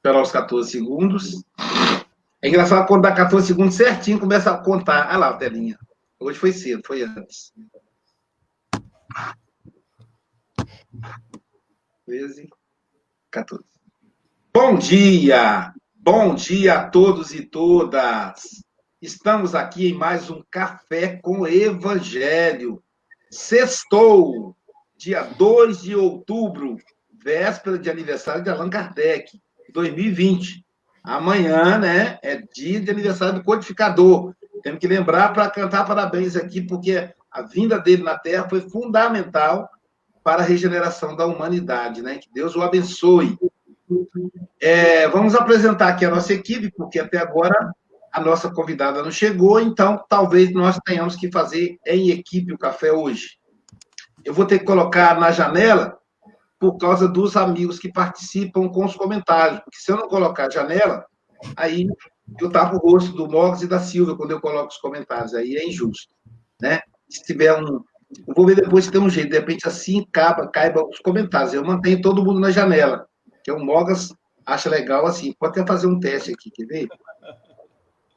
Esperar os 14 segundos. É engraçado quando dá 14 segundos certinho, começa a contar. Ah lá, a telinha. Hoje foi cedo, foi antes. 13, 14. Bom dia! Bom dia a todos e todas! Estamos aqui em mais um Café com Evangelho. Sextou, dia 2 de outubro, véspera de aniversário de Allan Kardec, 2020. Amanhã, né, é dia de aniversário do codificador. Temos que lembrar para cantar parabéns aqui, porque a vinda dele na Terra foi fundamental para a regeneração da humanidade, né? Que Deus o abençoe. É, vamos apresentar aqui a nossa equipe, porque até agora a nossa convidada não chegou, então talvez nós tenhamos que fazer em equipe o café hoje. Eu vou ter que colocar na janela por causa dos amigos que participam com os comentários. Porque se eu não colocar janela, aí eu tapo o rosto do Mogos e da Silvia quando eu coloco os comentários. Aí é injusto. Né? Se tiver um. Eu vou ver depois se tem um jeito. De repente, assim caiba, caiba os comentários. Eu mantenho todo mundo na janela. Que o Mogas acha legal assim. Pode até fazer um teste aqui, quer ver?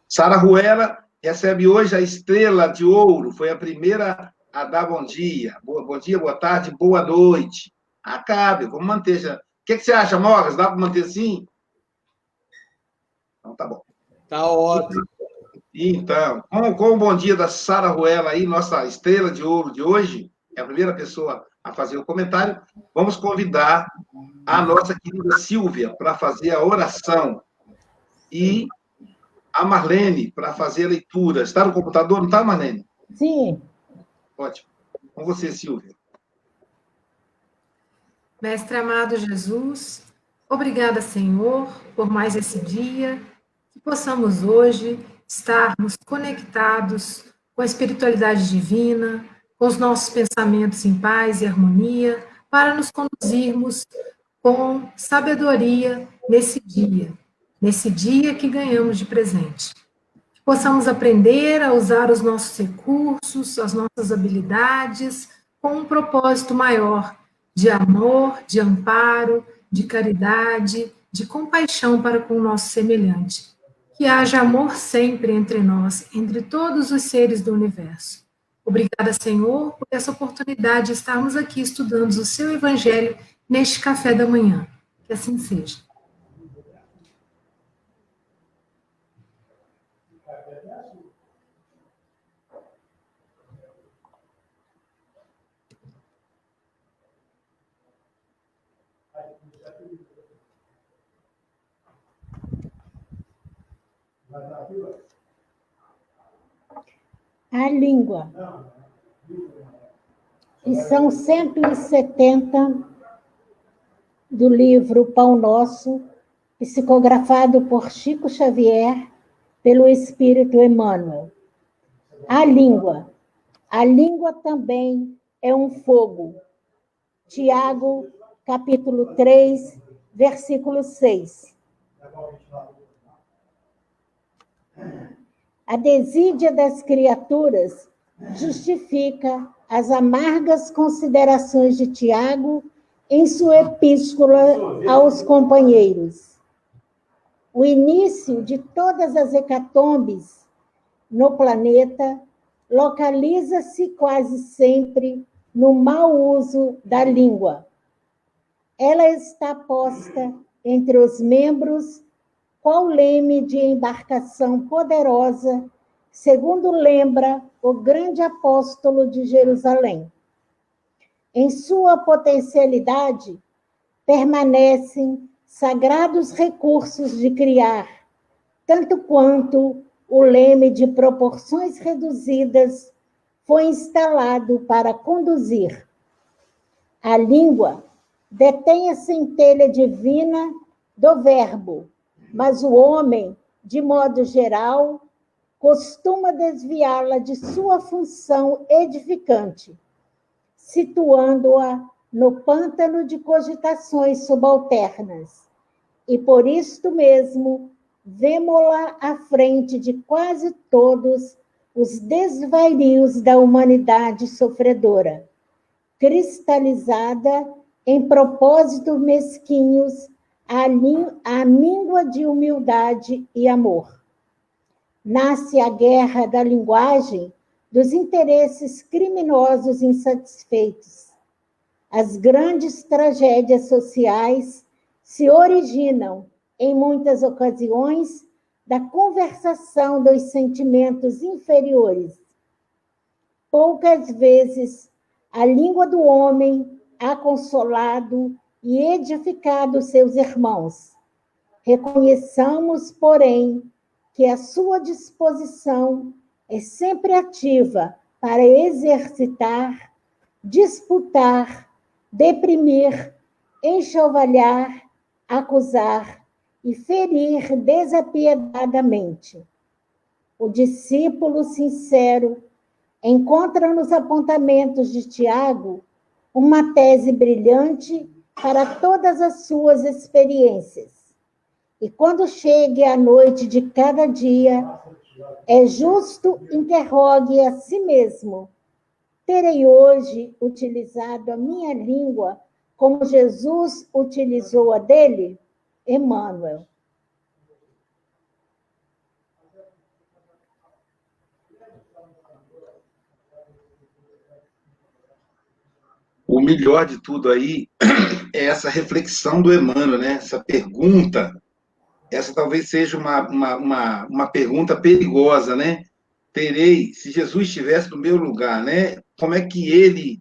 Sara Ruela recebe hoje a estrela de ouro. Foi a primeira a dar bom dia. Boa, bom dia, boa tarde, boa noite. Acabe, vamos manter. Já. O que, que você acha, Mogas? Dá para manter assim? Então tá bom. Tá ótimo. Então, com, com o bom dia da Sara Ruela aí, nossa estrela de ouro de hoje, é a primeira pessoa a fazer o comentário, vamos convidar a nossa querida Silvia para fazer a oração e a Marlene para fazer a leitura. Está no computador, não está, Marlene? Sim. Ótimo. Com você, Silvia. Mestre amado Jesus, obrigada, Senhor, por mais esse dia, que possamos hoje estarmos conectados com a espiritualidade divina, com os nossos pensamentos em paz e harmonia, para nos conduzirmos com sabedoria nesse dia, nesse dia que ganhamos de presente. Que possamos aprender a usar os nossos recursos, as nossas habilidades, com um propósito maior de amor, de amparo, de caridade, de compaixão para com o nosso semelhante. Que haja amor sempre entre nós, entre todos os seres do universo. Obrigada, Senhor, por essa oportunidade de estarmos aqui estudando o seu Evangelho neste café da manhã. Que assim seja. A língua. Lição 170 do livro Pão Nosso, psicografado por Chico Xavier, pelo Espírito Emmanuel. A língua. A língua também é um fogo. Tiago, capítulo 3, versículo 6. A desídia das criaturas justifica as amargas considerações de Tiago em sua epístola aos companheiros. O início de todas as hecatombes no planeta localiza-se quase sempre no mau uso da língua. Ela está posta entre os membros qual leme de embarcação poderosa, segundo lembra o grande apóstolo de Jerusalém. Em sua potencialidade, permanecem sagrados recursos de criar, tanto quanto o leme de proporções reduzidas foi instalado para conduzir. A língua detém a centelha divina do Verbo, mas o homem, de modo geral, costuma desviá-la de sua função edificante, situando-a no pântano de cogitações subalternas. E por isto mesmo, vemos-la à frente de quase todos os desvarios da humanidade sofredora, cristalizada em propósitos mesquinhos a, a míngua de humildade e amor. Nasce a guerra da linguagem dos interesses criminosos insatisfeitos. As grandes tragédias sociais se originam, em muitas ocasiões, da conversação dos sentimentos inferiores. Poucas vezes a língua do homem ha consolado e edificado seus irmãos. Reconheçamos, porém, que a sua disposição é sempre ativa para exercitar, disputar, deprimir, enxovalhar, acusar e ferir desapiedadamente. O discípulo sincero encontra nos apontamentos de Tiago uma tese brilhante para todas as suas experiências. E quando chegue a noite de cada dia, é justo interrogue a si mesmo: terei hoje utilizado a minha língua como Jesus utilizou a dele? Emmanuel. O melhor de tudo aí é essa reflexão do Emmanuel, né? Essa pergunta. Essa talvez seja uma, uma, uma, uma pergunta perigosa, né? Terei, se Jesus estivesse no meu lugar, né? Como é que ele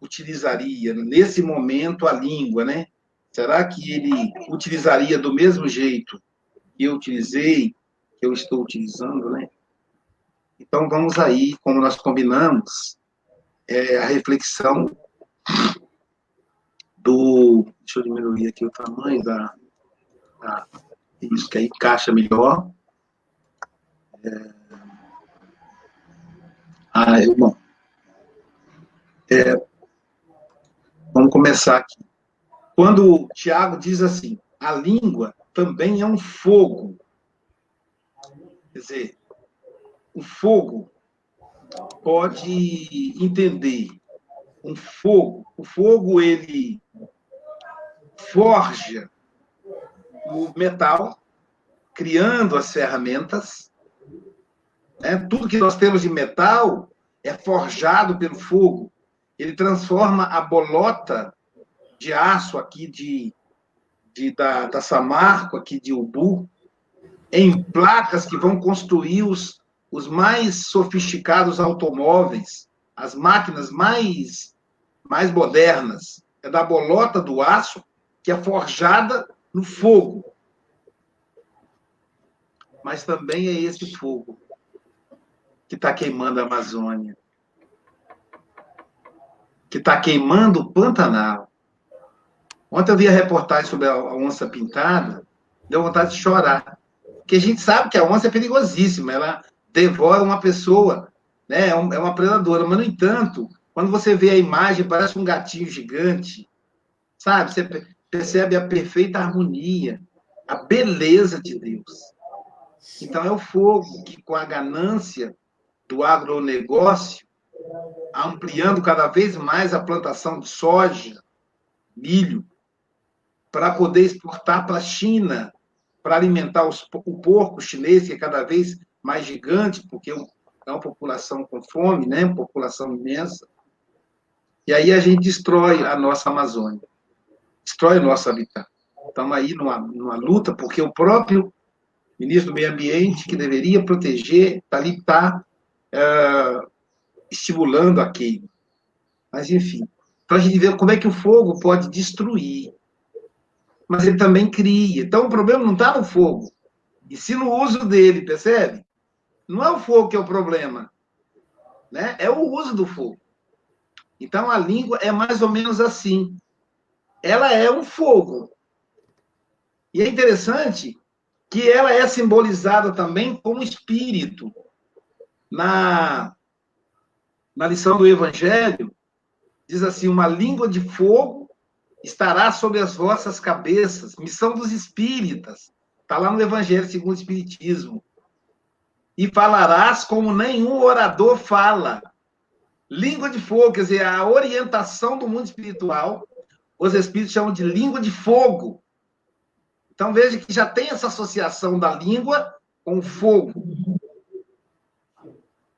utilizaria nesse momento a língua, né? Será que ele utilizaria do mesmo jeito que eu utilizei, que eu estou utilizando, né? Então vamos aí, como nós combinamos, é, a reflexão do. Deixa eu diminuir aqui o tamanho da. da isso, que aí encaixa melhor. É, ah, bom. É, vamos começar aqui. Quando o Tiago diz assim, a língua também é um fogo. Quer dizer, o fogo pode entender um fogo. O fogo, ele forja o metal, criando as ferramentas. Né? Tudo que nós temos de metal é forjado pelo fogo. Ele transforma a bolota de aço aqui de, de da, da Samarco, aqui de Ubu, em placas que vão construir os, os mais sofisticados automóveis, as máquinas mais, mais modernas. É da bolota do aço que é forjada no fogo. Mas também é esse fogo que está queimando a Amazônia, que está queimando o Pantanal, Ontem eu vi a reportagem sobre a onça pintada, deu vontade de chorar. Porque a gente sabe que a onça é perigosíssima, ela devora uma pessoa, né? é, é uma predadora. Mas, no entanto, quando você vê a imagem, parece um gatinho gigante, sabe? Você percebe a perfeita harmonia, a beleza de Deus. Então, é o fogo que, com a ganância do agronegócio, ampliando cada vez mais a plantação de soja, milho, para poder exportar para a China, para alimentar os, o porco chinês, que é cada vez mais gigante, porque é uma população com fome, né? uma população imensa. E aí a gente destrói a nossa Amazônia, destrói o nosso habitat. Estamos aí numa, numa luta, porque o próprio ministro do Meio Ambiente, que deveria proteger, está ali, está é, estimulando a queima. Mas, enfim, para a gente ver como é que o fogo pode destruir mas ele também cria. Então o problema não está no fogo, e sim no uso dele, percebe? Não é o fogo que é o problema, né? É o uso do fogo. Então a língua é mais ou menos assim. Ela é um fogo. E é interessante que ela é simbolizada também como espírito. Na, na lição do Evangelho, diz assim: uma língua de fogo estará sobre as vossas cabeças, missão dos espíritas, está lá no Evangelho segundo o Espiritismo. E falarás como nenhum orador fala. Língua de fogo, quer dizer, a orientação do mundo espiritual, os espíritos chamam de língua de fogo. Então veja que já tem essa associação da língua com fogo.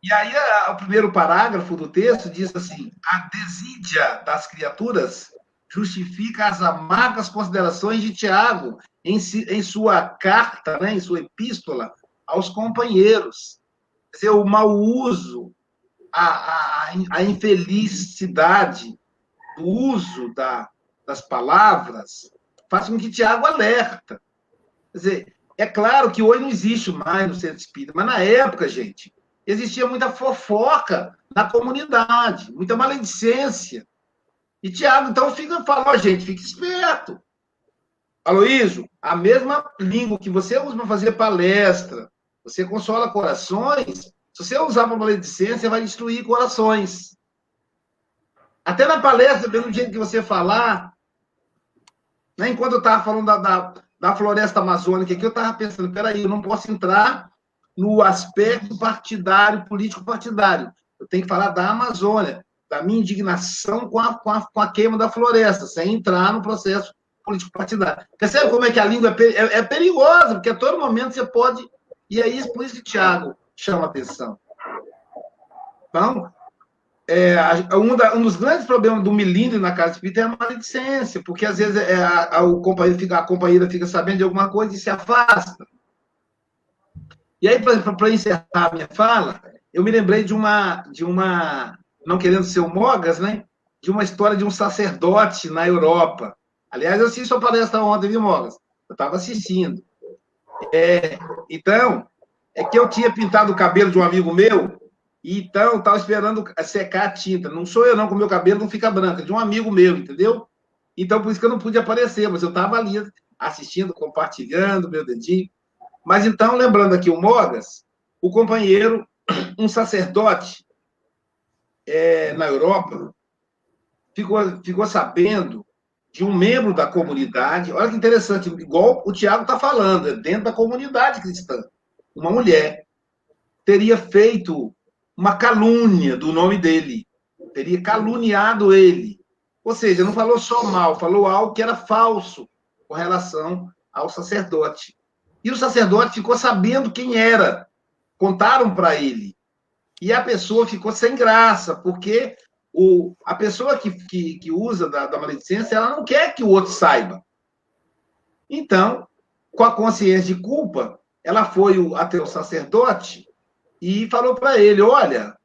E aí o primeiro parágrafo do texto diz assim: a desídia das criaturas justifica as amargas considerações de Tiago em, em sua carta, né, em sua epístola aos companheiros. Quer dizer, o mau uso, a, a, a infelicidade do uso da, das palavras faz com que Tiago alerta. Quer dizer, é claro que hoje não existe mais no centro espírita, mas na época, gente, existia muita fofoca na comunidade, muita maledicência. E Tiago, então, fica falou, gente, fique esperto. Aloísio, a mesma língua que você usa para fazer palestra, você consola corações, se você usar para maledicência, vai destruir corações. Até na palestra, pelo jeito que você falar, né, enquanto eu estava falando da, da, da, floresta amazônica aqui, eu estava pensando, peraí, eu não posso entrar no aspecto partidário, político-partidário. Eu tenho que falar da Amazônia, da minha indignação com a, com a, com a queima da floresta, sem entrar no processo político-partidário. Percebe como é que a língua é, é, é, perigosa, porque a todo momento você pode. E é isso, por isso que Tiago chama atenção. Então, é, um, da, um, dos grandes problemas do milindre na casa espírita é a maledicência, porque às vezes é, a, a, o companheiro fica, a companheira fica sabendo de alguma coisa e se afasta. E aí, para encerrar a minha fala, eu me lembrei de uma, de uma, não querendo ser o Mogas, né? De uma história de um sacerdote na Europa. Aliás, eu assisti sua palestra ontem, viu, Mogas? Eu estava assistindo. É, então, é que eu tinha pintado o cabelo de um amigo meu, então estava esperando secar a tinta. Não sou eu, não, com o meu cabelo não fica branco, é de um amigo meu, entendeu? Então, por isso que eu não pude aparecer, mas eu estava ali assistindo, compartilhando meu dedinho. Mas então, lembrando aqui o Mogas, o companheiro, um sacerdote é, na Europa, ficou, ficou sabendo de um membro da comunidade, olha que interessante, igual o Tiago está falando, é dentro da comunidade cristã, uma mulher teria feito uma calúnia do nome dele, teria caluniado ele. Ou seja, não falou só mal, falou algo que era falso com relação ao sacerdote. E o sacerdote ficou sabendo quem era. Contaram para ele. E a pessoa ficou sem graça, porque o, a pessoa que, que, que usa da, da maledicência, ela não quer que o outro saiba. Então, com a consciência de culpa, ela foi até o sacerdote e falou para ele: Olha,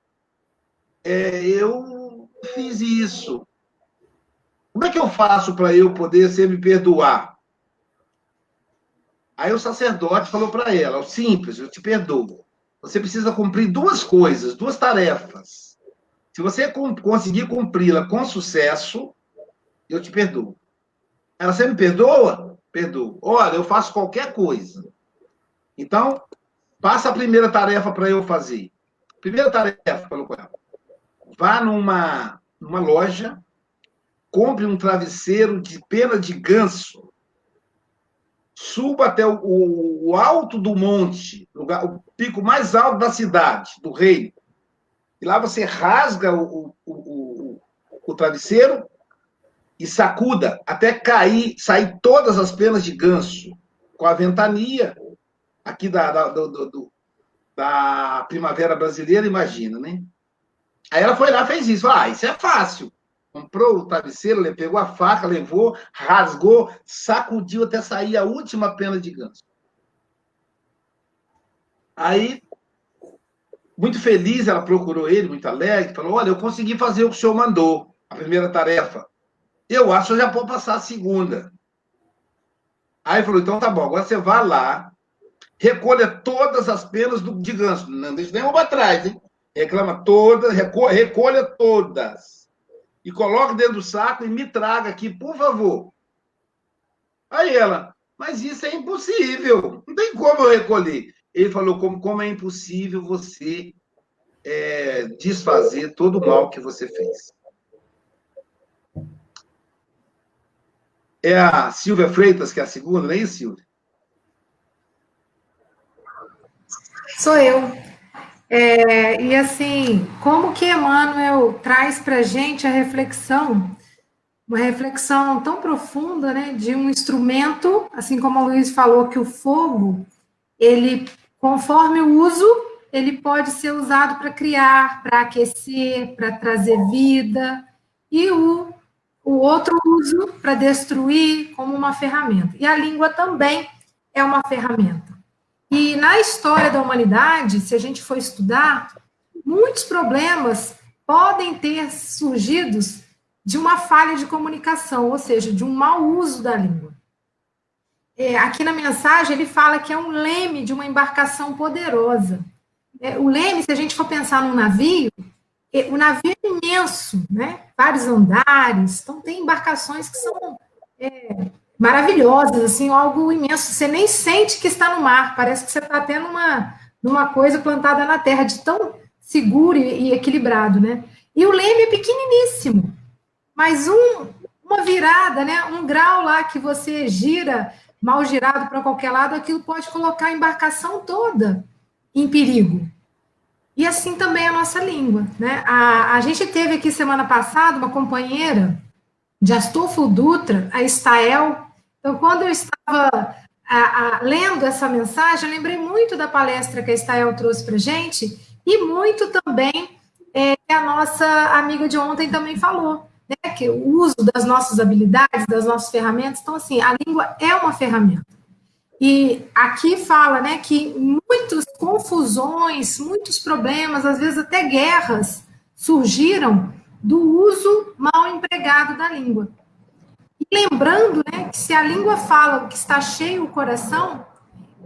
é, eu fiz isso. Como é que eu faço para eu poder ser me perdoar? Aí o sacerdote falou para ela: simples, eu te perdoo. Você precisa cumprir duas coisas, duas tarefas. Se você conseguir cumpri-la com sucesso, eu te perdoo. Ela, você me perdoa? Perdoo. Olha, eu faço qualquer coisa. Então, passa a primeira tarefa para eu fazer. Primeira tarefa, com ela. Vá numa, numa loja, compre um travesseiro de pena de ganso suba até o, o, o alto do monte, lugar, o pico mais alto da cidade, do reino. E lá você rasga o, o, o travesseiro e sacuda até cair, sair todas as penas de ganso, com a ventania aqui da, da, do, do, da primavera brasileira, imagina, né? Aí ela foi lá fez isso. Ah, isso é fácil comprou o travesseiro, pegou a faca, levou, rasgou, sacudiu até sair a última pena de ganso. Aí, muito feliz, ela procurou ele, muito alegre, falou: Olha, eu consegui fazer o que o senhor mandou, a primeira tarefa. Eu acho que eu já vou passar a segunda. Aí falou: Então tá bom, agora você vai lá, recolha todas as penas do, de ganso. Não deixa nenhuma para trás, hein? Reclama todas, recolha todas e coloque dentro do saco e me traga aqui, por favor. Aí ela, mas isso é impossível, não tem como eu recolher. Ele falou, como, como é impossível você é, desfazer todo o mal que você fez. É a Silvia Freitas, que é a segunda, não é isso, Silvia? Sou eu. É, e assim, como que Emmanuel traz para a gente a reflexão uma reflexão tão profunda, né, de um instrumento, assim como o Luiz falou que o fogo, ele, conforme o uso, ele pode ser usado para criar, para aquecer, para trazer vida, e o, o outro uso para destruir como uma ferramenta. E a língua também é uma ferramenta. E na história da humanidade, se a gente for estudar, muitos problemas podem ter surgido de uma falha de comunicação, ou seja, de um mau uso da língua. É, aqui na mensagem ele fala que é um leme de uma embarcação poderosa. É, o leme, se a gente for pensar num navio, é, o navio é imenso, né? Vários andares, então tem embarcações que são é, maravilhosas, assim, algo imenso. Você nem sente que está no mar, parece que você está tendo uma, numa coisa plantada na terra, de tão seguro e, e equilibrado, né? E o leme é pequeniníssimo, mas um, uma virada, né? Um grau lá que você gira mal girado para qualquer lado, aquilo pode colocar a embarcação toda em perigo. E assim também a nossa língua, né? A, a gente teve aqui semana passada uma companheira de Astolfo Dutra, a Estael. Então, quando eu estava a, a, lendo essa mensagem, eu lembrei muito da palestra que a Estael trouxe para gente e muito também é, que a nossa amiga de ontem também falou, né? Que o uso das nossas habilidades, das nossas ferramentas. Então, assim, a língua é uma ferramenta. E aqui fala, né, que muitas confusões, muitos problemas, às vezes até guerras, surgiram do uso mal empregado da língua. Lembrando, né, que se a língua fala que está cheio o coração,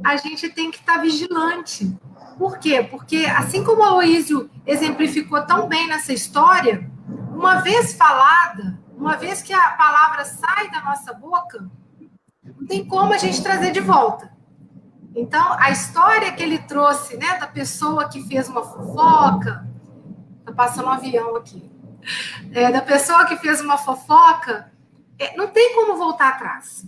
a gente tem que estar vigilante. Por quê? Porque assim como o Aloísio exemplificou tão bem nessa história, uma vez falada, uma vez que a palavra sai da nossa boca, não tem como a gente trazer de volta. Então, a história que ele trouxe, né, da pessoa que fez uma fofoca, tá passando um avião aqui, é, da pessoa que fez uma fofoca, é, não tem como voltar atrás.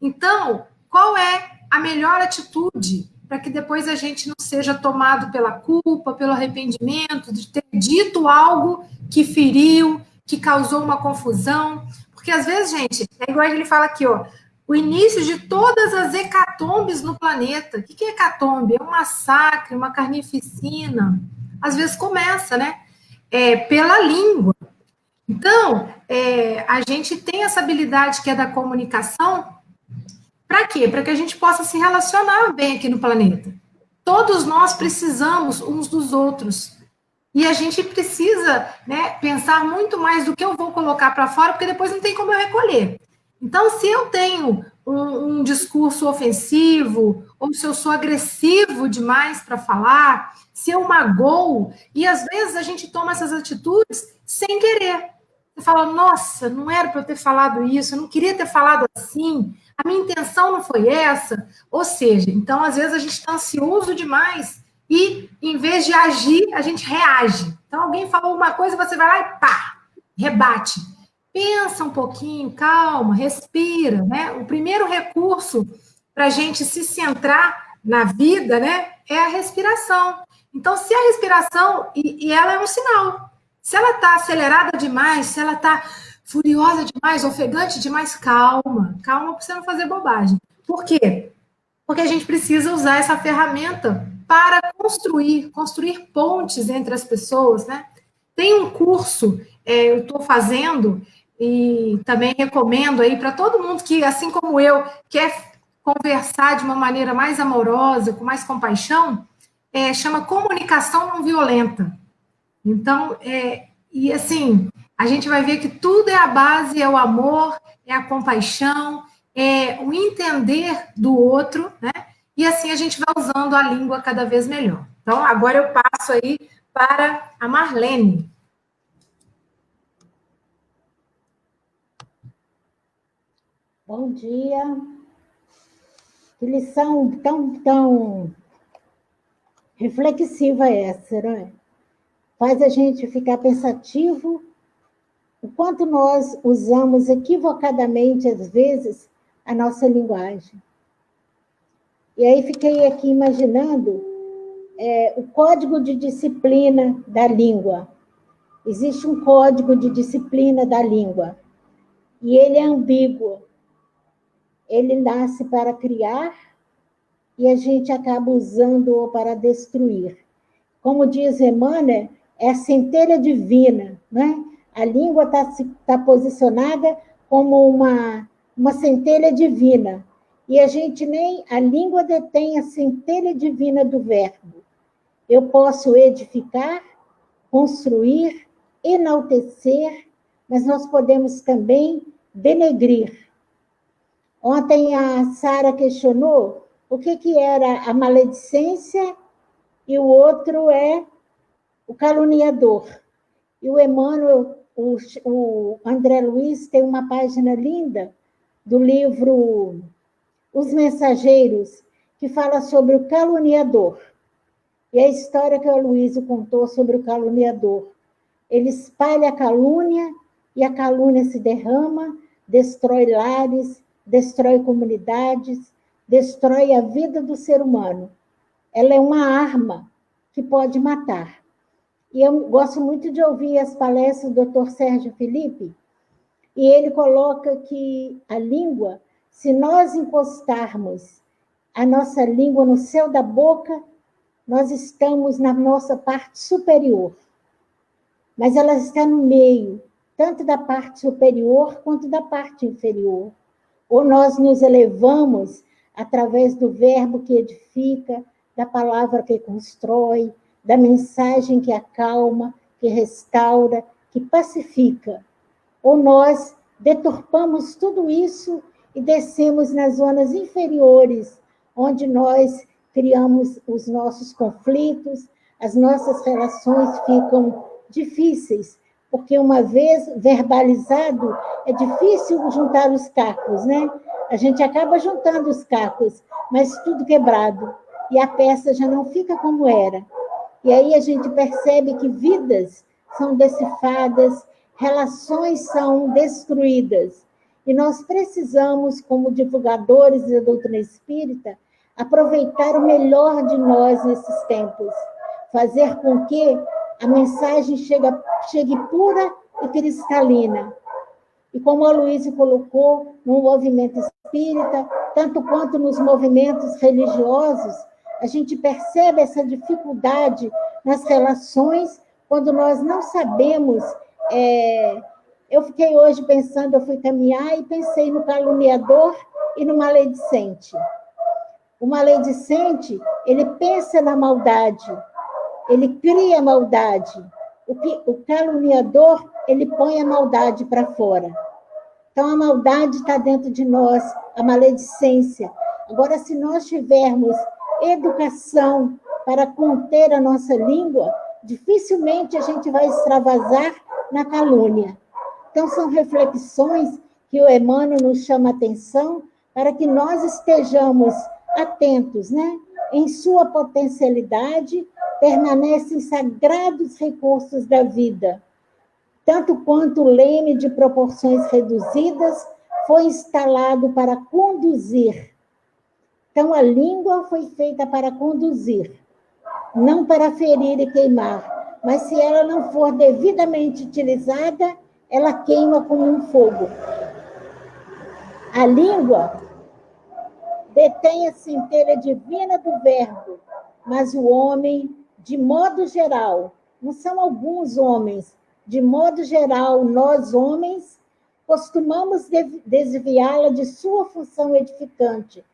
Então, qual é a melhor atitude para que depois a gente não seja tomado pela culpa, pelo arrependimento de ter dito algo que feriu, que causou uma confusão? Porque às vezes, gente, é igual ele fala aqui, ó, o início de todas as hecatombes no planeta. O que é hecatombe? É um massacre, uma carnificina. Às vezes começa, né? É, pela língua. Então, é, a gente tem essa habilidade que é da comunicação. Para quê? Para que a gente possa se relacionar bem aqui no planeta. Todos nós precisamos uns dos outros. E a gente precisa né, pensar muito mais do que eu vou colocar para fora, porque depois não tem como eu recolher. Então, se eu tenho um, um discurso ofensivo, ou se eu sou agressivo demais para falar, se eu magoo, e às vezes a gente toma essas atitudes sem querer. Você fala, nossa, não era para eu ter falado isso, eu não queria ter falado assim, a minha intenção não foi essa. Ou seja, então às vezes a gente está ansioso demais e em vez de agir, a gente reage. Então alguém falou uma coisa, você vai lá e pá, rebate pensa um pouquinho, calma, respira, né? O primeiro recurso para a gente se centrar na vida, né, é a respiração. Então, se a respiração, e, e ela é um sinal, se ela está acelerada demais, se ela está furiosa demais, ofegante demais, calma, calma para você não fazer bobagem. Por quê? Porque a gente precisa usar essa ferramenta para construir, construir pontes entre as pessoas, né? Tem um curso, é, eu estou fazendo, e também recomendo aí para todo mundo que, assim como eu, quer conversar de uma maneira mais amorosa, com mais compaixão, é, chama comunicação não violenta. Então, é, e assim, a gente vai ver que tudo é a base, é o amor, é a compaixão, é o entender do outro, né? E assim a gente vai usando a língua cada vez melhor. Então, agora eu passo aí para a Marlene. Bom dia. Que lição tão, tão reflexiva essa, né? Faz a gente ficar pensativo o quanto nós usamos equivocadamente, às vezes, a nossa linguagem. E aí fiquei aqui imaginando é, o código de disciplina da língua. Existe um código de disciplina da língua. e ele é ambíguo. Ele nasce para criar e a gente acaba usando-o para destruir. Como diz Emmanuel, é centelha divina, né? A língua está tá posicionada como uma, uma centelha divina. E a gente nem. A língua detém a centelha divina do verbo. Eu posso edificar, construir, enaltecer, mas nós podemos também denegrir. Ontem a Sara questionou o que, que era a maledicência e o outro é o caluniador. E o Emmanuel, o, o André Luiz, tem uma página linda do livro Os Mensageiros, que fala sobre o caluniador. E a história que o Luiz contou sobre o caluniador. Ele espalha a calúnia e a calúnia se derrama, destrói lares, destrói comunidades, destrói a vida do ser humano. Ela é uma arma que pode matar. E eu gosto muito de ouvir as palestras do Dr. Sérgio Felipe, e ele coloca que a língua, se nós encostarmos a nossa língua no céu da boca, nós estamos na nossa parte superior. Mas ela está no meio, tanto da parte superior quanto da parte inferior. Ou nós nos elevamos através do verbo que edifica, da palavra que constrói, da mensagem que acalma, que restaura, que pacifica. Ou nós deturpamos tudo isso e descemos nas zonas inferiores, onde nós criamos os nossos conflitos, as nossas relações ficam difíceis, porque uma vez verbalizado, é difícil juntar os cacos, né? A gente acaba juntando os cacos, mas tudo quebrado, e a peça já não fica como era. E aí a gente percebe que vidas são decifadas, relações são destruídas. E nós precisamos, como divulgadores da doutrina espírita, aproveitar o melhor de nós nesses tempos, fazer com que a mensagem chegue, chegue pura e cristalina. E como a Luísa colocou, no movimento espírita, tanto quanto nos movimentos religiosos, a gente percebe essa dificuldade nas relações quando nós não sabemos. É... Eu fiquei hoje pensando, eu fui caminhar e pensei no caluniador e no maledicente. O maledicente, ele pensa na maldade, ele cria maldade. O, que, o caluniador, ele põe a maldade para fora. Então, a maldade está dentro de nós, a maledicência. Agora, se nós tivermos educação para conter a nossa língua, dificilmente a gente vai extravasar na calúnia. Então, são reflexões que o Emmanuel nos chama atenção para que nós estejamos atentos, né? Em sua potencialidade, permanecem sagrados recursos da vida, tanto quanto o leme de proporções reduzidas foi instalado para conduzir. Então, a língua foi feita para conduzir, não para ferir e queimar, mas se ela não for devidamente utilizada, ela queima como um fogo. A língua detém a centelha divina do Verbo, mas o homem, de modo geral, não são alguns homens, de modo geral, nós homens costumamos desviá-la de sua função edificante,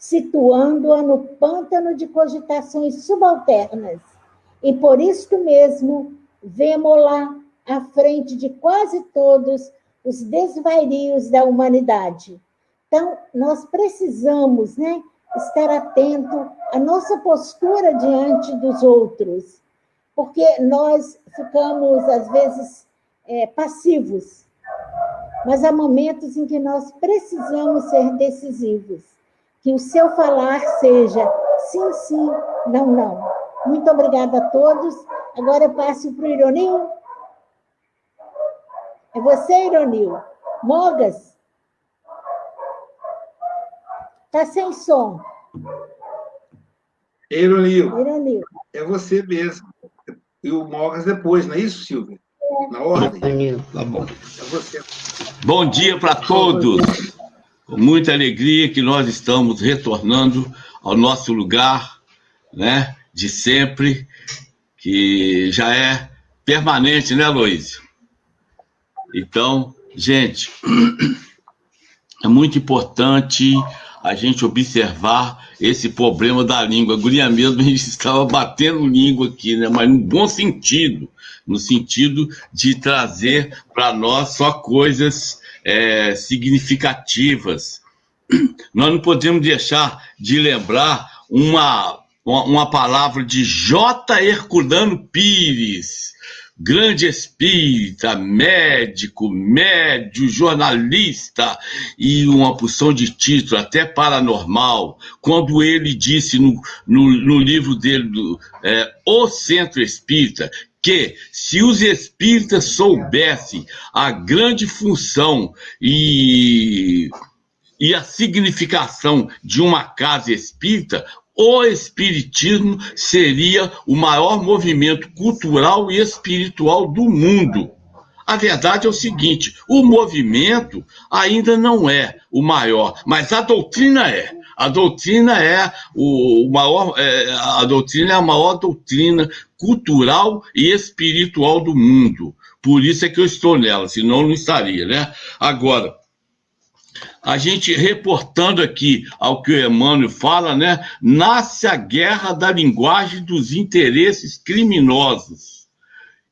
situando-a no pântano de cogitações subalternas. E por isto mesmo, vemos-la à frente de quase todos os desvarios da humanidade então, nós precisamos né, estar atento à nossa postura diante dos outros, porque nós ficamos, às vezes, é, passivos, mas há momentos em que nós precisamos ser decisivos. Que o seu falar seja sim, sim, não, não. Muito obrigada a todos. Agora eu passo para o Ironil. É você, Ironil. Mogas? Está sem som. Eironil. É você mesmo. E o Mogas depois, não é isso, Silvia? É. Na ordem? Tá bom. É bom dia para todos. Muita alegria que nós estamos retornando ao nosso lugar, né, de sempre, que já é permanente, né, Luiz? Então, gente, é muito importante a gente observar esse problema da língua. A guria mesmo, a gente estava batendo língua aqui, né? mas no bom sentido, no sentido de trazer para nós só coisas é, significativas. Nós não podemos deixar de lembrar uma, uma, palavra de J. Herculano Pires, grande espírita, médico, médio, jornalista e uma porção de título, até paranormal, quando ele disse no, no, no livro dele, do, é, O Centro Espírita, que se os espíritas soubessem a grande função e, e a significação de uma casa espírita, o Espiritismo seria o maior movimento cultural e espiritual do mundo. A verdade é o seguinte: o movimento ainda não é o maior, mas a doutrina é. A doutrina é o maior, é, a doutrina é a maior doutrina cultural e espiritual do mundo. Por isso é que eu estou nela, senão não estaria, né? Agora, a gente reportando aqui ao que o Emmanuel fala, né? Nasce a guerra da linguagem dos interesses criminosos,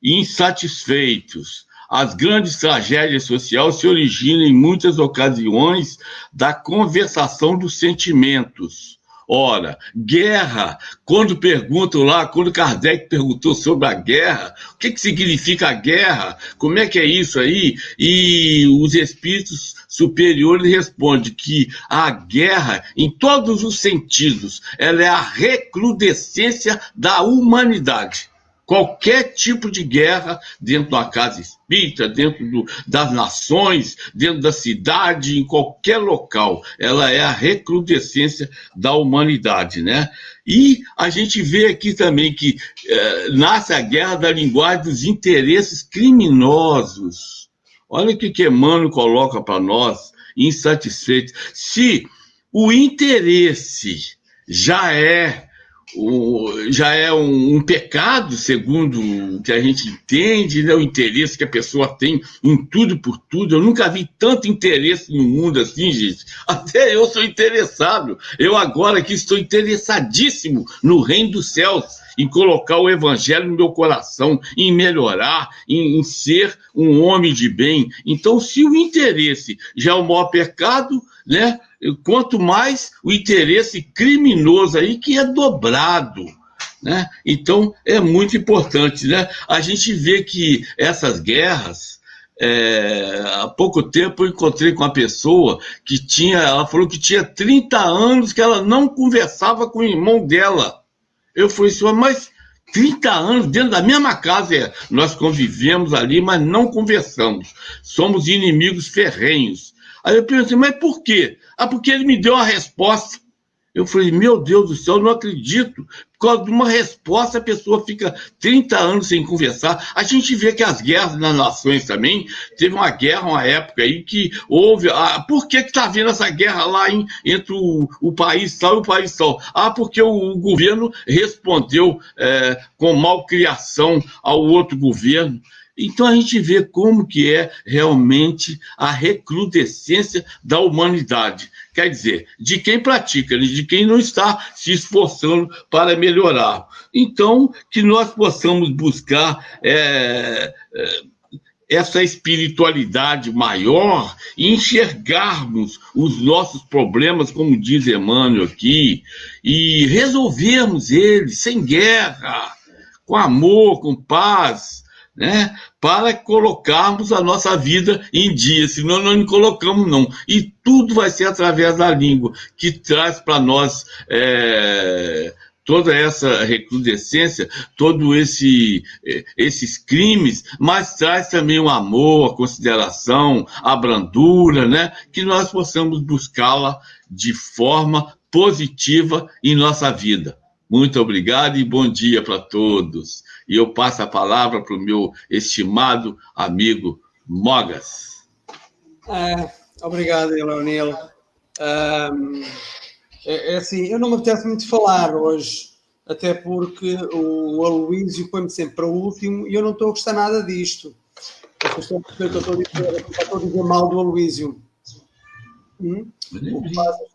insatisfeitos. As grandes tragédias sociais se originam em muitas ocasiões da conversação dos sentimentos. Ora, guerra, quando perguntam lá, quando Kardec perguntou sobre a guerra, o que, que significa a guerra, como é que é isso aí, e os espíritos superiores respondem que a guerra, em todos os sentidos, ela é a recrudescência da humanidade qualquer tipo de guerra dentro da casa espírita, dentro do, das nações, dentro da cidade, em qualquer local. Ela é a recrudescência da humanidade, né? E a gente vê aqui também que eh, nasce a guerra da linguagem dos interesses criminosos. Olha o que, que Emmanuel coloca para nós, insatisfeitos. Se o interesse já é o, já é um, um, pecado, segundo o que a gente entende, né? o interesse que a pessoa tem em tudo por tudo. Eu nunca vi tanto interesse no mundo assim, gente. Até eu sou interessado. Eu agora aqui estou interessadíssimo no reino dos céus, em colocar o evangelho no meu coração, em melhorar, em, em ser um homem de bem. Então, se o interesse já é o maior pecado, né? Quanto mais o interesse criminoso aí que é dobrado. Né? Então é muito importante. Né? A gente vê que essas guerras. É, há pouco tempo eu encontrei com uma pessoa que tinha, ela falou que tinha 30 anos que ela não conversava com o irmão dela. Eu falei assim, mas 30 anos dentro da mesma casa, é, nós convivemos ali, mas não conversamos. Somos inimigos ferrenhos. Aí eu pensei, mas por quê? Ah, porque ele me deu uma resposta. Eu falei, meu Deus do céu, não acredito. Por causa de uma resposta, a pessoa fica 30 anos sem conversar. A gente vê que as guerras nas nações também, teve uma guerra, uma época aí que houve. Ah, por que está havendo essa guerra lá em, entre o, o, país tal e o país tal? Ah, porque o, o governo respondeu é, com malcriação ao outro governo. Então a gente vê como que é realmente a recrudescência da humanidade. Quer dizer, de quem pratica, de quem não está se esforçando para melhorar. Então, que nós possamos buscar é, é, essa espiritualidade maior e enxergarmos os nossos problemas, como diz Emmanuel aqui, e resolvermos eles sem guerra, com amor, com paz, né? Para colocarmos a nossa vida em dia, senão nós não colocamos, não. E tudo vai ser através da língua, que traz para nós é, toda essa recrudescência, todos esse, é, esses crimes, mas traz também o amor, a consideração, a brandura, né? Que nós possamos buscá-la de forma positiva em nossa vida. Muito obrigado e bom dia para todos. E eu passo a palavra para o meu estimado amigo Mogas. É, obrigado, Leonel. Um, é, é, assim, eu não me apetece muito falar hoje, até porque o Aloísio põe-me sempre para o último e eu não estou a gostar nada disto. Eu estou a dizer, estou a dizer mal do Aloísio. Hum?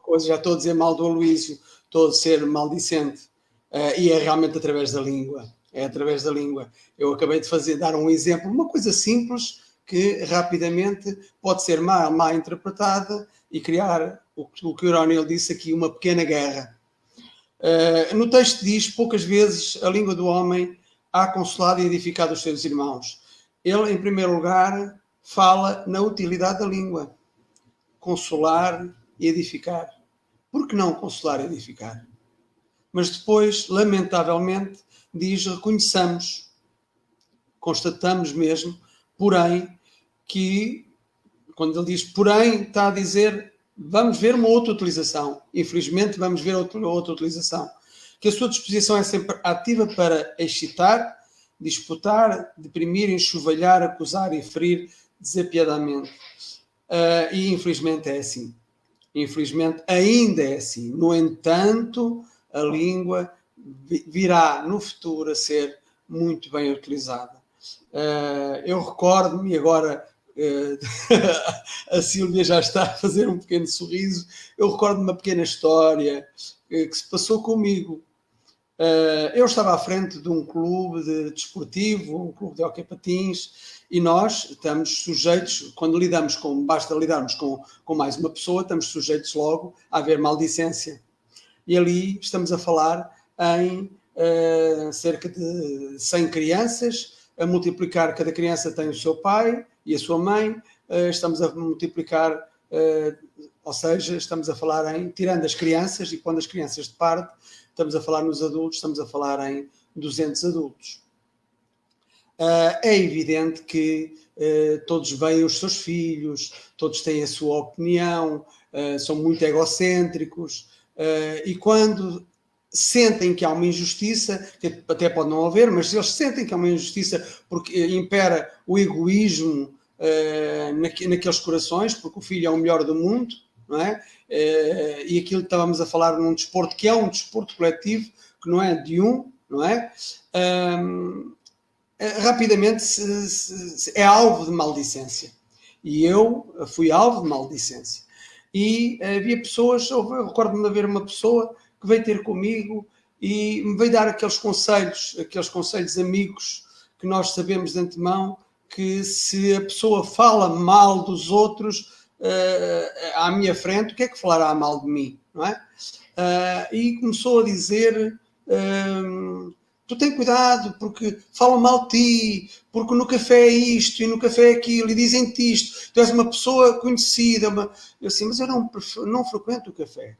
Coisas, já estou a dizer mal do Aloísio, estou a ser maldicente. Uh, e é realmente através da língua. É através da língua. Eu acabei de fazer, dar um exemplo, uma coisa simples que rapidamente pode ser mal, mal interpretada e criar o, o que o Ronil disse aqui, uma pequena guerra. Uh, no texto diz poucas vezes a língua do homem há consolado e edificado os seus irmãos. Ele, em primeiro lugar, fala na utilidade da língua. Consolar e edificar. Por que não consolar e edificar? Mas depois, lamentavelmente, diz: reconheçamos, constatamos mesmo, porém, que, quando ele diz porém, está a dizer vamos ver uma outra utilização. Infelizmente, vamos ver outra, outra utilização. Que a sua disposição é sempre ativa para excitar, disputar, deprimir, enxovalhar, acusar e ferir desapiadamente. Uh, e infelizmente é assim. Infelizmente ainda é assim. No entanto, a língua virá no futuro a ser muito bem utilizada. Uh, eu recordo-me agora eh, a Silvia já está a fazer um pequeno sorriso. Eu recordo uma pequena história eh, que se passou comigo. Eh, eu estava à frente de um clube de desportivo, um clube de hockey patins, e nós estamos sujeitos, quando lidamos com, basta lidarmos com, com mais uma pessoa, estamos sujeitos logo a haver maldicência. E ali estamos a falar em uh, cerca de 100 crianças, a multiplicar, cada criança tem o seu pai, e a sua mãe, eh, estamos a multiplicar, eh, ou seja, estamos a falar em, tirando as crianças, e quando as crianças de parte, estamos a falar nos adultos, estamos a falar em 200 adultos. Eh, é evidente que todos veem os seus filhos, todos têm a sua opinião, são muito egocêntricos, e quando sentem que há uma injustiça, que até pode não haver, mas eles sentem que há uma injustiça porque impera o egoísmo uh, naqueles corações, porque o filho é o melhor do mundo, não é? Uh, e aquilo que estávamos a falar num desporto que é um desporto coletivo, que não é de um, não é? Eh, rapidamente se, se, se é alvo de maldicência. E eu fui alvo de maldicência. E havia pessoas, eu recordo-me de haver uma pessoa que veio ter comigo e me veio dar aqueles conselhos, aqueles conselhos amigos que nós sabemos de antemão que se a pessoa fala mal dos outros uh, à minha frente, o que é que falará mal de mim, não é? Uh, e começou a dizer uh, tu tem cuidado porque falam mal de ti, porque no café é isto e no café é aquilo e dizem-te isto, tu és uma pessoa conhecida, uma... eu assim, mas eu não, não frequento o café.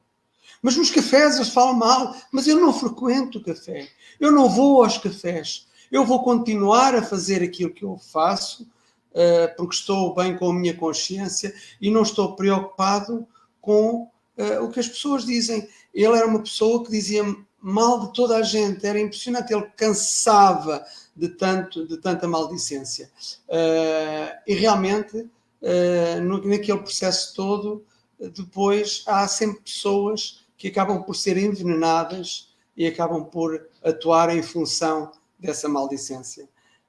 Mas nos cafés eles falam mal, mas eu não frequento o café. Eu não vou aos cafés. Eu vou continuar a fazer aquilo que eu faço, uh, porque estou bem com a minha consciência e não estou preocupado com uh, o que as pessoas dizem. Ele era uma pessoa que dizia mal de toda a gente, era impressionante, ele cansava de, tanto, de tanta maldicência. Uh, e realmente, no, naquele processo todo, depois há sempre pessoas que acabam por ser envenenadas e acabam por atuar em função dessa maldicência.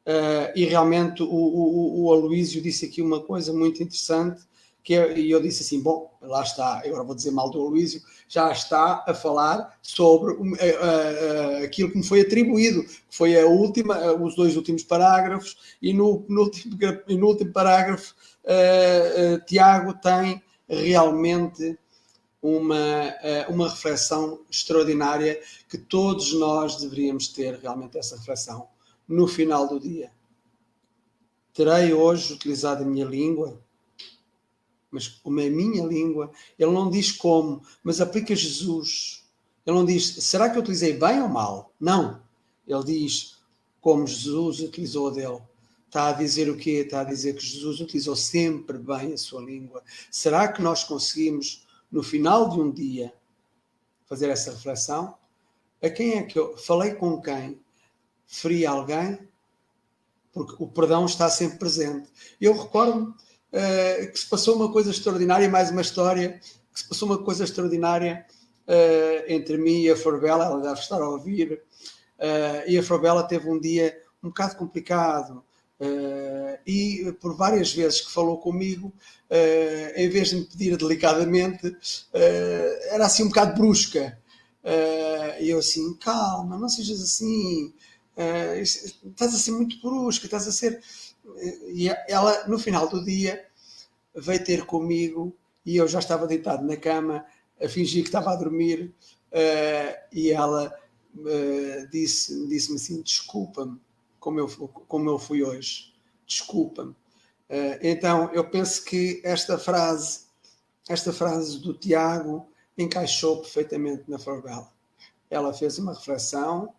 Uh, e realmente o, o, o Aloísio disse aqui uma coisa muito interessante, que é, e eu disse assim, bom, lá está, agora vou dizer mal do Aloísio, já está a falar sobre uh, uh, aquilo que me foi atribuído, que foi a última, os dois últimos parágrafos, e no, no, último, no último parágrafo Tiago tem realmente uma, eh, uma reflexão extraordinária que todos nós deveríamos ter realmente essa reflexão no final do dia. Terei hoje utilizado a minha língua, mas como é a minha língua, ele não diz como, mas aplica Jesus. Ele não diz, será que eu utilizei bem ou mal? Não. Ele diz como Jesus utilizou a dele. Está a dizer o quê? Está a dizer que Jesus utilizou sempre bem a sua língua. Será que nós conseguimos no final de um dia, fazer essa reflexão. A quem é que eu falei com quem? feri alguém, porque o perdão está sempre presente. Eu recordo uh, que se passou uma coisa extraordinária, mais uma história, que se passou uma coisa extraordinária uh, entre mim e a Forbela, ela deve estar a ouvir, uh, e a Forbela teve um dia um bocado complicado, Uh, e por várias vezes que falou comigo, uh, em vez de me pedir delicadamente, uh, era assim um bocado brusca. E eu assim, calma, não sejas assim, estás a ser muito brusca, estás a ser. E ela, no final do dia, veio ter comigo e eu já estava deitado na cama, a fingir que estava a dormir, e ela disse-me disse assim: desculpa-me como eu, como eu fui hoje. Desculpa-me. Uh, então, eu penso que esta frase, esta frase do Tiago, encaixou perfeitamente na Forbela. Ela fez uma reflexão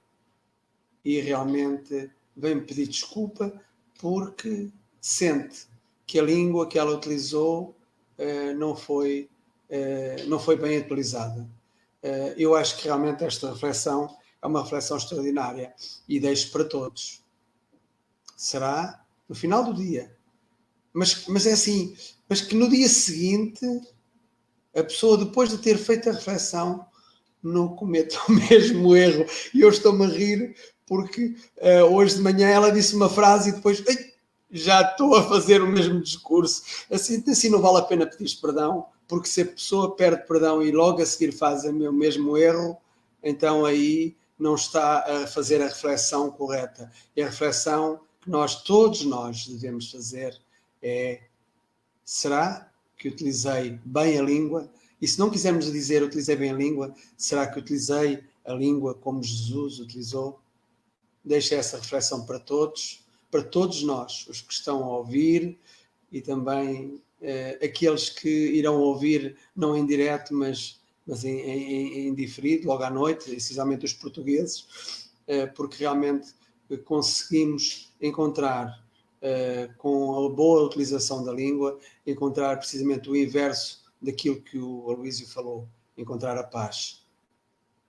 e realmente veio-me pedir desculpa porque sente que a língua que ela utilizou uh, não, foi, uh, não foi bem utilizada. eu acho que realmente esta reflexão é uma reflexão extraordinária e deixo para todos será no final do dia. Mas, mas é assim, mas que no dia seguinte a pessoa, depois de ter feito a reflexão, não cometa o mesmo erro. E eu estou-me a rir porque uh, hoje de manhã ela disse uma frase e depois já estou a fazer o mesmo discurso. Assim, assim não vale a pena pedir perdão, porque se a pessoa perde perdão e logo a seguir faz o mesmo erro, então aí não está a fazer a reflexão correta. E a reflexão que nós, todos nós, devemos fazer é: será que utilizei bem a língua? E se não quisermos dizer utilizei bem a língua, será que utilizei a língua como Jesus utilizou? Deixa essa reflexão para todos, para todos nós, os que estão a ouvir e também eh, aqueles que irão ouvir, não em direto, mas, mas em, em, em diferido, logo à noite, essencialmente os portugueses, eh, porque realmente conseguimos encontrar, uh, com a boa utilização da língua, encontrar precisamente o inverso daquilo que o Aloísio falou, encontrar a paz.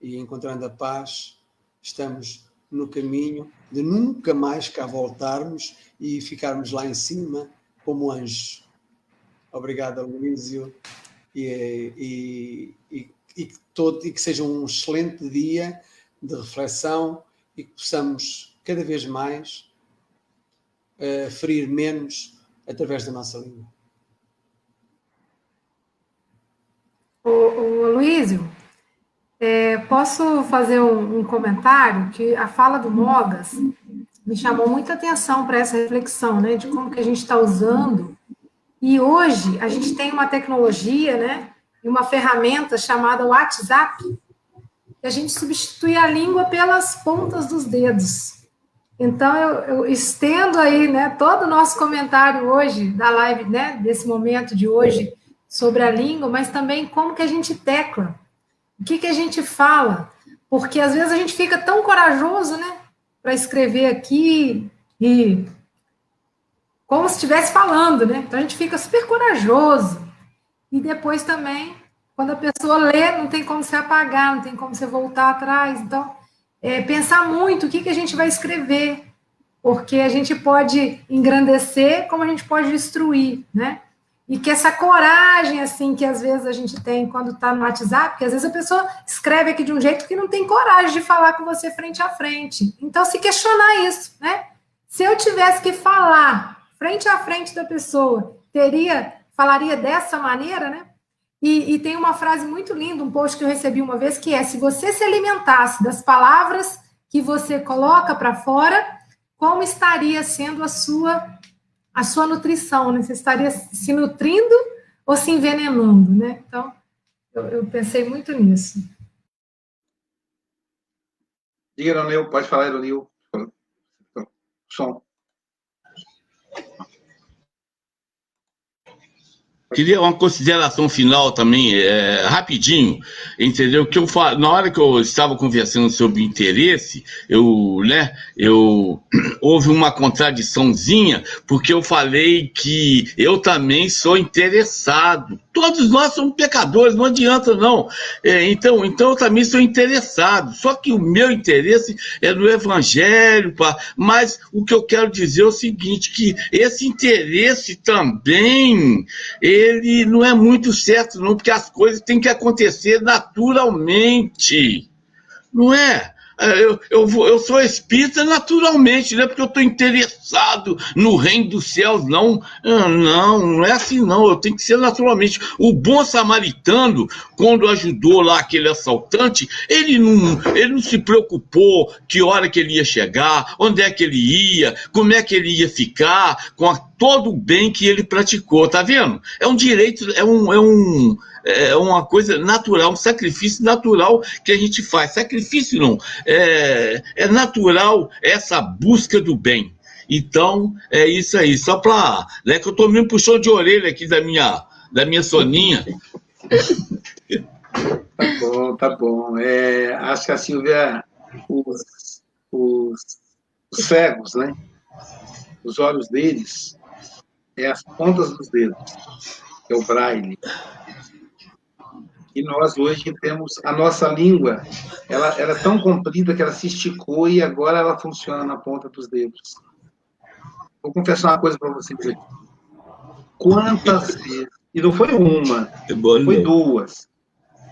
E encontrando a paz, estamos no caminho de nunca mais cá voltarmos e ficarmos lá em cima como anjos. Obrigado, Aloísio, e, e, e, e, todo, e que seja um excelente dia de reflexão e que possamos cada vez mais ferir menos através da nossa língua. O, o Luísio, é, posso fazer um, um, comentário que a fala do Mogas me chamou muita atenção para essa reflexão, né, de como que a gente está usando. E hoje a gente tem uma tecnologia, né, e uma ferramenta chamada WhatsApp, que a gente substitui a língua pelas pontas dos dedos. Então, eu, eu, estendo aí né, todo o nosso comentário hoje, da live, né, desse momento de hoje, sobre a língua, mas também como que a gente tecla, o que, que a gente fala, porque às vezes a gente fica tão corajoso, né, para escrever aqui e como se estivesse falando, né? Então a gente fica super corajoso. E depois também, quando a pessoa lê, não tem como se apagar, não tem como você voltar atrás. Então, é, pensar muito o que, que a gente vai escrever, porque a gente pode engrandecer como a gente pode destruir, né? E que essa coragem, assim, que às vezes a gente tem quando está no WhatsApp, porque às vezes a pessoa escreve aqui de um jeito que não tem coragem de falar com você frente a frente. Então, se questionar isso, né? Se eu tivesse que falar frente a frente da pessoa, teria, falaria dessa maneira, né? E, e, tem uma frase muito linda, um post que eu recebi uma vez, que é: se você se alimentasse das palavras que você coloca para fora, como estaria sendo a sua a sua nutrição? Né? Você estaria se nutrindo ou se envenenando, né? Então, eu, eu pensei muito nisso. Diga, Ironil, pode falar, Ironil. Som. Queria uma consideração final também, é, rapidinho, entendeu? Que eu na hora que eu estava conversando sobre interesse, eu, né, eu houve uma contradiçãozinha, porque eu falei que eu também sou interessado. Todos nós somos pecadores, não adianta não. É, então, então eu também sou interessado. Só que o meu interesse é no evangelho, pá. mas o que eu quero dizer é o seguinte, que esse interesse também ele não é muito certo, não, porque as coisas têm que acontecer naturalmente. Não é? É, eu, eu, eu sou espírita naturalmente, não é porque eu estou interessado no reino dos céus, não. Ah, não, não é assim, não. Eu tenho que ser naturalmente. O bom samaritano, quando ajudou lá aquele assaltante, ele não, ele não se preocupou que hora que ele ia chegar, onde é que ele ia, como é que ele ia ficar, com a, todo o bem que ele praticou, tá vendo? É um direito, é um. É um é uma coisa natural, um sacrifício natural que a gente faz. Sacrifício não, é, é natural essa busca do bem. Então, é isso aí. Só para. Né, que eu estou me puxando de orelha aqui da minha, da minha soninha. Tá bom, tá bom. É, acho que a Silvia, os, os, os cegos, né? Os olhos deles é as pontas dos dedos, é o braille. E nós hoje temos a nossa língua, ela, ela é tão comprida que ela se esticou e agora ela funciona na ponta dos dedos. Vou confessar uma coisa para vocês aqui. Quantas vezes, e não foi uma, é foi duas.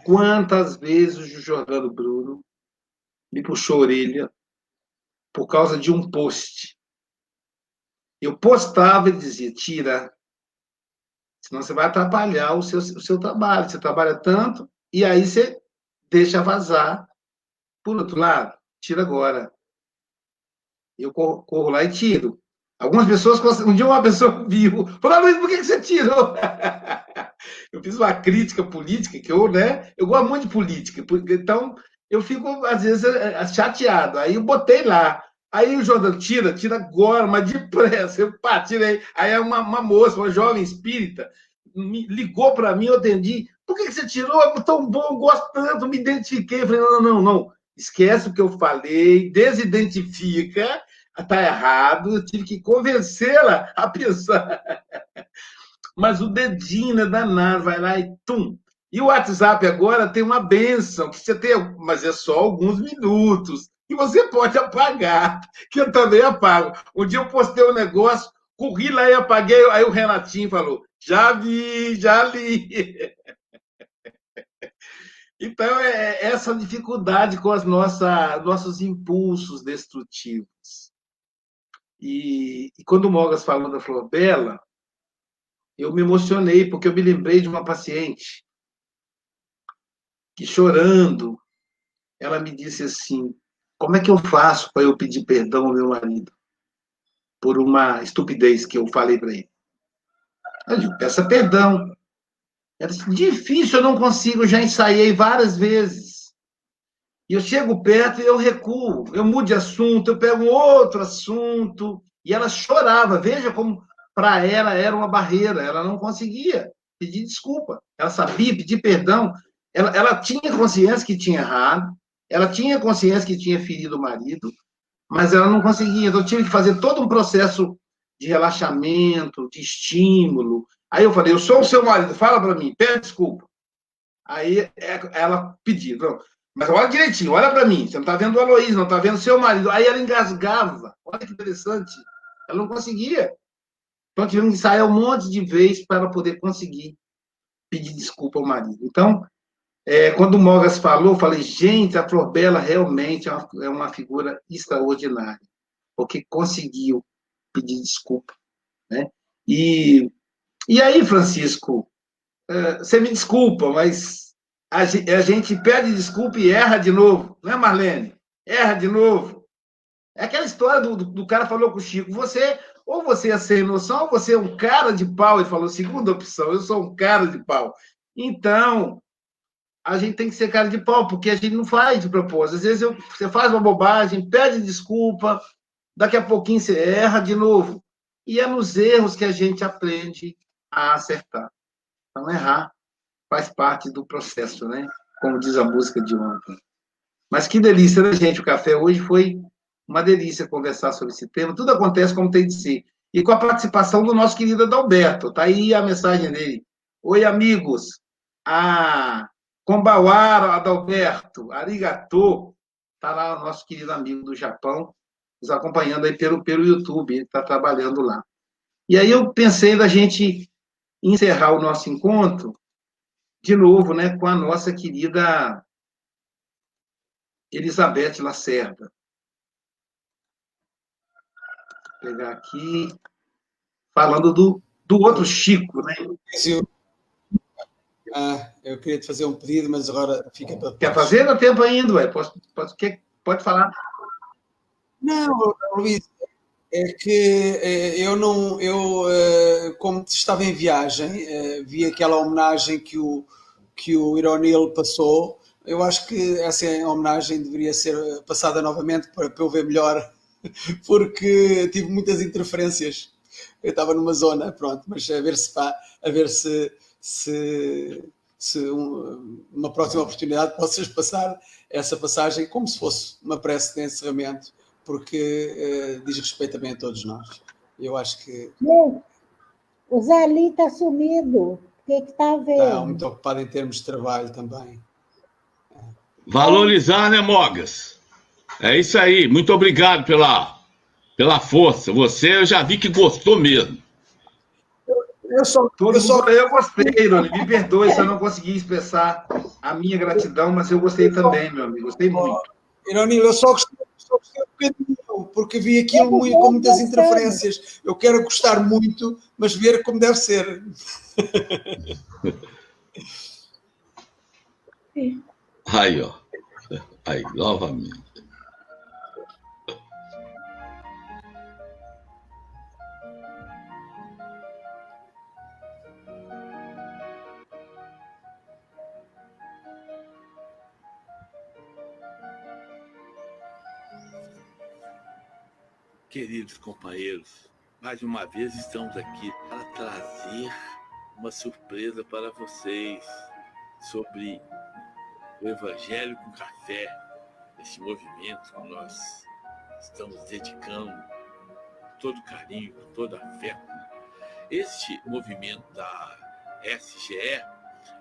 Quantas vezes o Jordano Bruno me puxou a orelha por causa de um post. Eu postava e dizia, tira, Senão você vai atrapalhar o seu, o seu trabalho. Você trabalha tanto e aí você deixa vazar. Por outro lado, tira agora. Eu corro, corro lá e tiro. Algumas pessoas, um dia uma pessoa viu, falou, Luiz, por que você tirou? eu fiz uma crítica política, que eu, né, eu gosto muito de política, então eu fico, às vezes, é, é, chateado. Aí eu botei lá. Aí o Jordão, tira, tira agora, mas depressa. Eu pá, tirei. Aí é uma, uma moça, uma jovem espírita, me ligou para mim, eu atendi. Por que, que você tirou? É tão bom, gosto tanto, me identifiquei. Eu falei, não, não, não. Esquece o que eu falei, desidentifica, está errado. Eu tive que convencê-la a pensar. Mas o dedinho é danado, vai lá e tum. E o WhatsApp agora tem uma benção, que você tem, mas é só alguns minutos que você pode apagar, que eu também apago. Um dia eu postei um negócio, corri lá e apaguei, aí o Renatinho falou, já vi, já li. Então, é, é essa dificuldade com nossa, nossos impulsos destrutivos. E, e quando o Mogas falou da Flor Bela, eu me emocionei, porque eu me lembrei de uma paciente que, chorando, ela me disse assim: como é que eu faço para eu pedir perdão ao meu marido por uma estupidez que eu falei para ele? Eu digo, peça perdão. Disse, difícil, eu não consigo, já ensaiei várias vezes. E eu chego perto e eu recuo, eu mudo de assunto, eu pego outro assunto. E ela chorava. Veja como para ela era uma barreira, ela não conseguia pedir desculpa. Ela sabia pedir perdão. Ela, ela tinha consciência que tinha errado, ela tinha consciência que tinha ferido o marido, mas ela não conseguia. Então, eu tive que fazer todo um processo de relaxamento, de estímulo. Aí eu falei: Eu sou o seu marido, fala para mim, pede desculpa. Aí é, ela pediu, mas olha direitinho, olha para mim, você não está vendo o Aloysio, não está vendo seu marido. Aí ela engasgava, olha que interessante, ela não conseguia. Então tivemos que ensaiar um monte de vezes para poder conseguir pedir desculpa ao marido. Então, é, quando o Mogas falou, falei, gente, a Flor Bela realmente é uma, é uma figura extraordinária, porque conseguiu pedir desculpa. Né? E, e aí, Francisco, é, você me desculpa, mas a, a gente pede desculpa e erra de novo, não é, Marlene? Erra de novo. É aquela história do, do, cara falou com o Chico, você ou você é sem noção, ou você é um cara de pau. Ele falou, segunda opção, eu sou um cara de pau. Então, a gente tem que ser cara de pau, porque a gente não faz de propósito. Às vezes eu, você faz uma bobagem, pede desculpa, daqui a pouquinho você erra de novo. E é nos erros que a gente aprende a acertar. Então, errar faz parte do processo, né? Como diz a música de ontem. Mas que delícia, né, gente? O café hoje foi uma delícia conversar sobre esse tema. Tudo acontece como tem de ser. E com a participação do nosso querido Adalberto. Tá aí a mensagem dele. Oi, amigos. Ah, Kombawara, Adalberto. Arigato. Tá lá o nosso querido amigo do Japão, nos acompanhando aí pelo, pelo YouTube. Está trabalhando lá. E aí eu pensei da gente encerrar o nosso encontro de novo, né, com a nossa querida Elizabeth Lacerda. Vou pegar aqui, falando do, do outro Chico, né? Ah, eu queria te fazer um pedido, mas agora fica para Quer fazer? Dá tempo ainda, ué. Pode, pode, pode falar. Não, Luís, é que é, eu não, eu é, como estava em viagem, é, vi aquela homenagem que o que o Ironil passou. Eu acho que essa homenagem deveria ser passada novamente para, para eu ver melhor, porque tive muitas interferências. Eu estava numa zona, pronto, mas a ver se a ver se, se, se um, uma próxima oportunidade possas passar essa passagem como se fosse uma prece de encerramento porque uh, diz respeito também a todos nós. Eu acho que. O Zé Ali está sumido. O que é está a ver? Está muito ocupado em termos de trabalho também. Valorizar, né, Mogas? É isso aí. Muito obrigado pela, pela força. Você eu já vi que gostou mesmo. Eu, só, eu, só... eu gostei, Irone. Me perdoe se eu não consegui expressar a minha gratidão, mas eu gostei também, meu amigo. Gostei muito. Irone, eu só gostei só gostei um bocadinho, porque vi aquilo muito, com muitas interferências. Eu quero gostar muito, mas ver como deve ser. Aí, ó. Aí, novamente. Queridos companheiros, mais uma vez estamos aqui para trazer uma surpresa para vocês sobre o Evangelho com Café, esse movimento que nós estamos dedicando com todo carinho, com todo afeto. Este movimento da SGE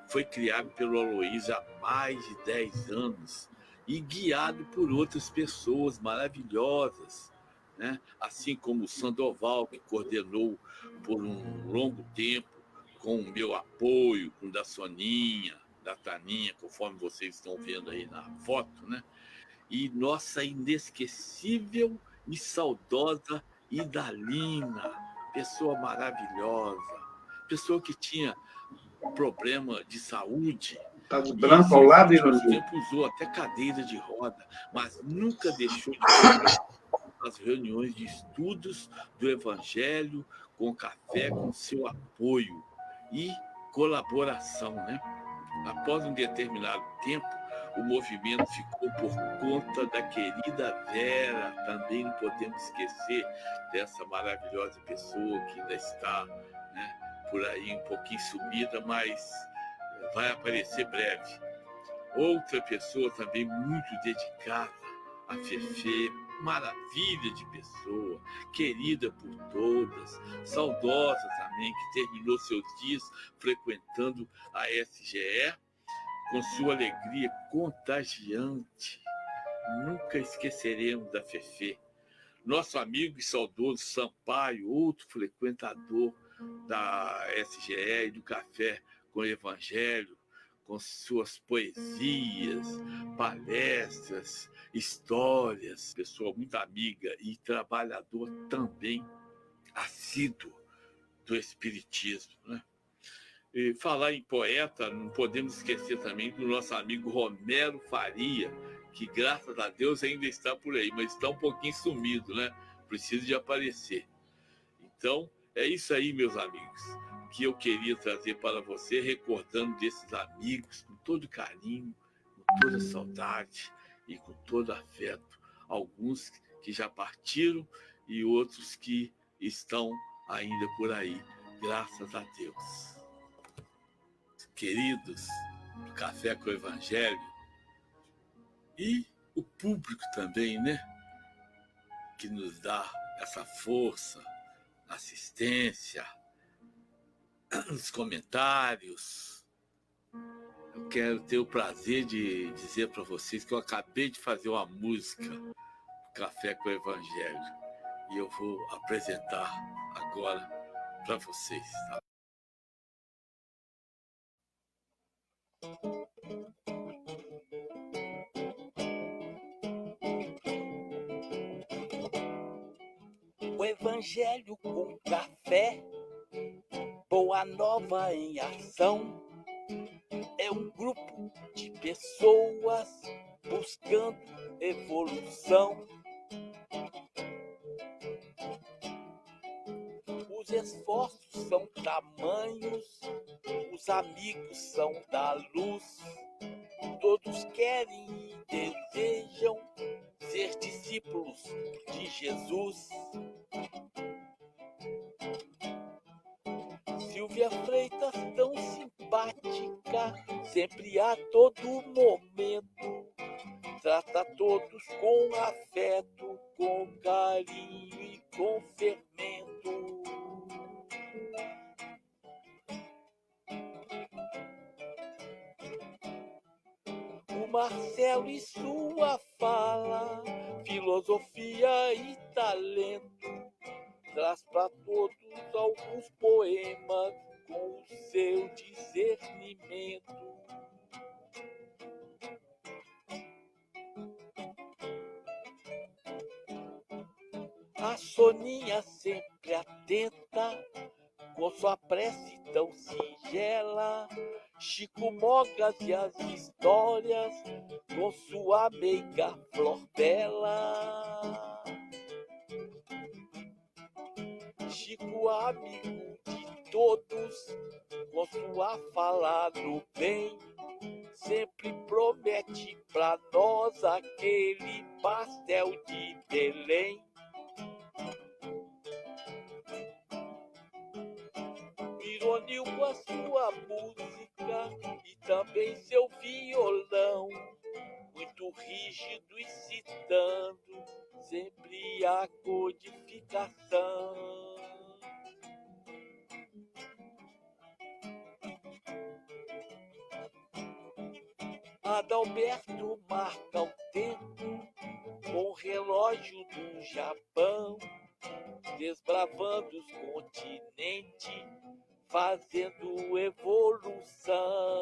foi criado pelo Aloysio há mais de 10 anos e guiado por outras pessoas maravilhosas né? assim como o Sandoval, que coordenou por um longo tempo, com o meu apoio, com o da Soninha, da Taninha, conforme vocês estão vendo aí na foto, né? E nossa inesquecível e saudosa Idalina, pessoa maravilhosa, pessoa que tinha problema de saúde. Tá de branco ao lado, tempo usou até cadeira de roda, mas nunca deixou de as reuniões de estudos do Evangelho com café, com seu apoio e colaboração, né? Após um determinado tempo, o movimento ficou por conta da querida Vera, também não podemos esquecer dessa maravilhosa pessoa que ainda está né, por aí um pouquinho sumida, mas vai aparecer breve. Outra pessoa também muito dedicada, a Fefe, maravilha de pessoa, querida por todas, saudosa também, que terminou seus dias frequentando a SGE com sua alegria contagiante. Nunca esqueceremos da Fefe. Nosso amigo e saudoso Sampaio, outro frequentador da SGE e do Café com o Evangelho, com suas poesias, palestras, histórias, pessoa muito amiga e trabalhador também assíduo do Espiritismo. Né? E falar em poeta, não podemos esquecer também do nosso amigo Romero Faria, que graças a Deus ainda está por aí, mas está um pouquinho sumido, né? Precisa de aparecer. Então, é isso aí, meus amigos, que eu queria trazer para você, recordando desses amigos com todo carinho, com toda saudade e com todo afeto. Alguns que já partiram e outros que estão ainda por aí, graças a Deus. queridos do Café com o Evangelho e o público também, né? Que nos dá essa força, assistência, os comentários. Eu quero ter o prazer de dizer para vocês que eu acabei de fazer uma música Café com o Evangelho e eu vou apresentar agora para vocês. Tá? O Evangelho com café, boa nova em ação. É um grupo de pessoas buscando evolução. Os esforços são tamanhos, os amigos são da luz. Todos querem e desejam ser discípulos de Jesus. Silvia Freitas, tão simpática, sempre a todo momento. Trata todos com afeto, com carinho e com fermento. O Marcelo e sua fala, filosofia e talento, traz para todos alguns poemas seu discernimento. A Soninha sempre atenta, com sua prece tão singela, Chico Mogas e as histórias, com sua meiga flor bela. Chico, amigo de todos, com sua fala no bem, sempre promete pra nós aquele pastel de Belém. Irônio com a sua música e também seu violão, muito rígido e citando sempre a codificação. Adalberto marca o tempo com o relógio do Japão, desbravando os continentes, fazendo evolução.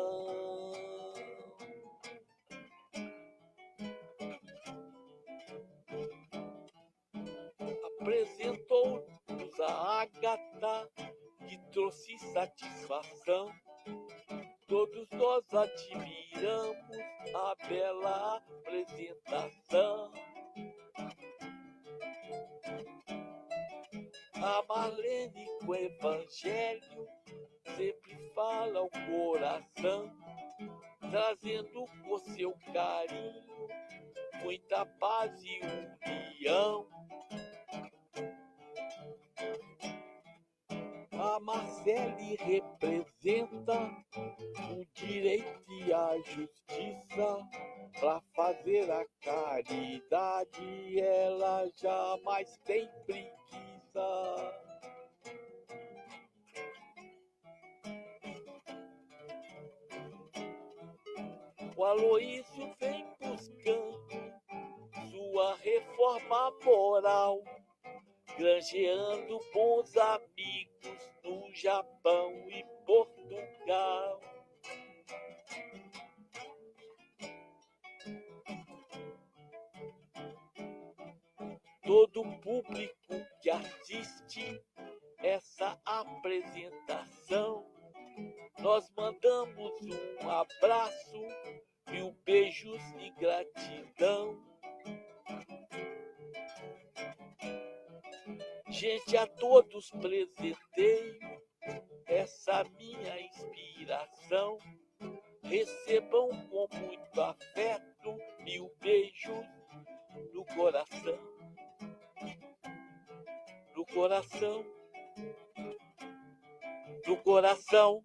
Apresentou-nos a Ágata, que trouxe satisfação. Todos nós admiramos a bela apresentação. A Marlene com o Evangelho sempre fala ao coração, trazendo com seu carinho muita paz e união. Marcele representa o direito e a justiça. Para fazer a caridade, ela jamais tem preguiça. O Aloísio vem buscando sua reforma moral, granjeando bons amigos Japão e Portugal. Todo público que assiste essa apresentação, nós mandamos um abraço, mil beijos e gratidão. Gente, a todos presenteio essa minha inspiração. Recebam com muito afeto mil beijos no coração. No coração. No coração.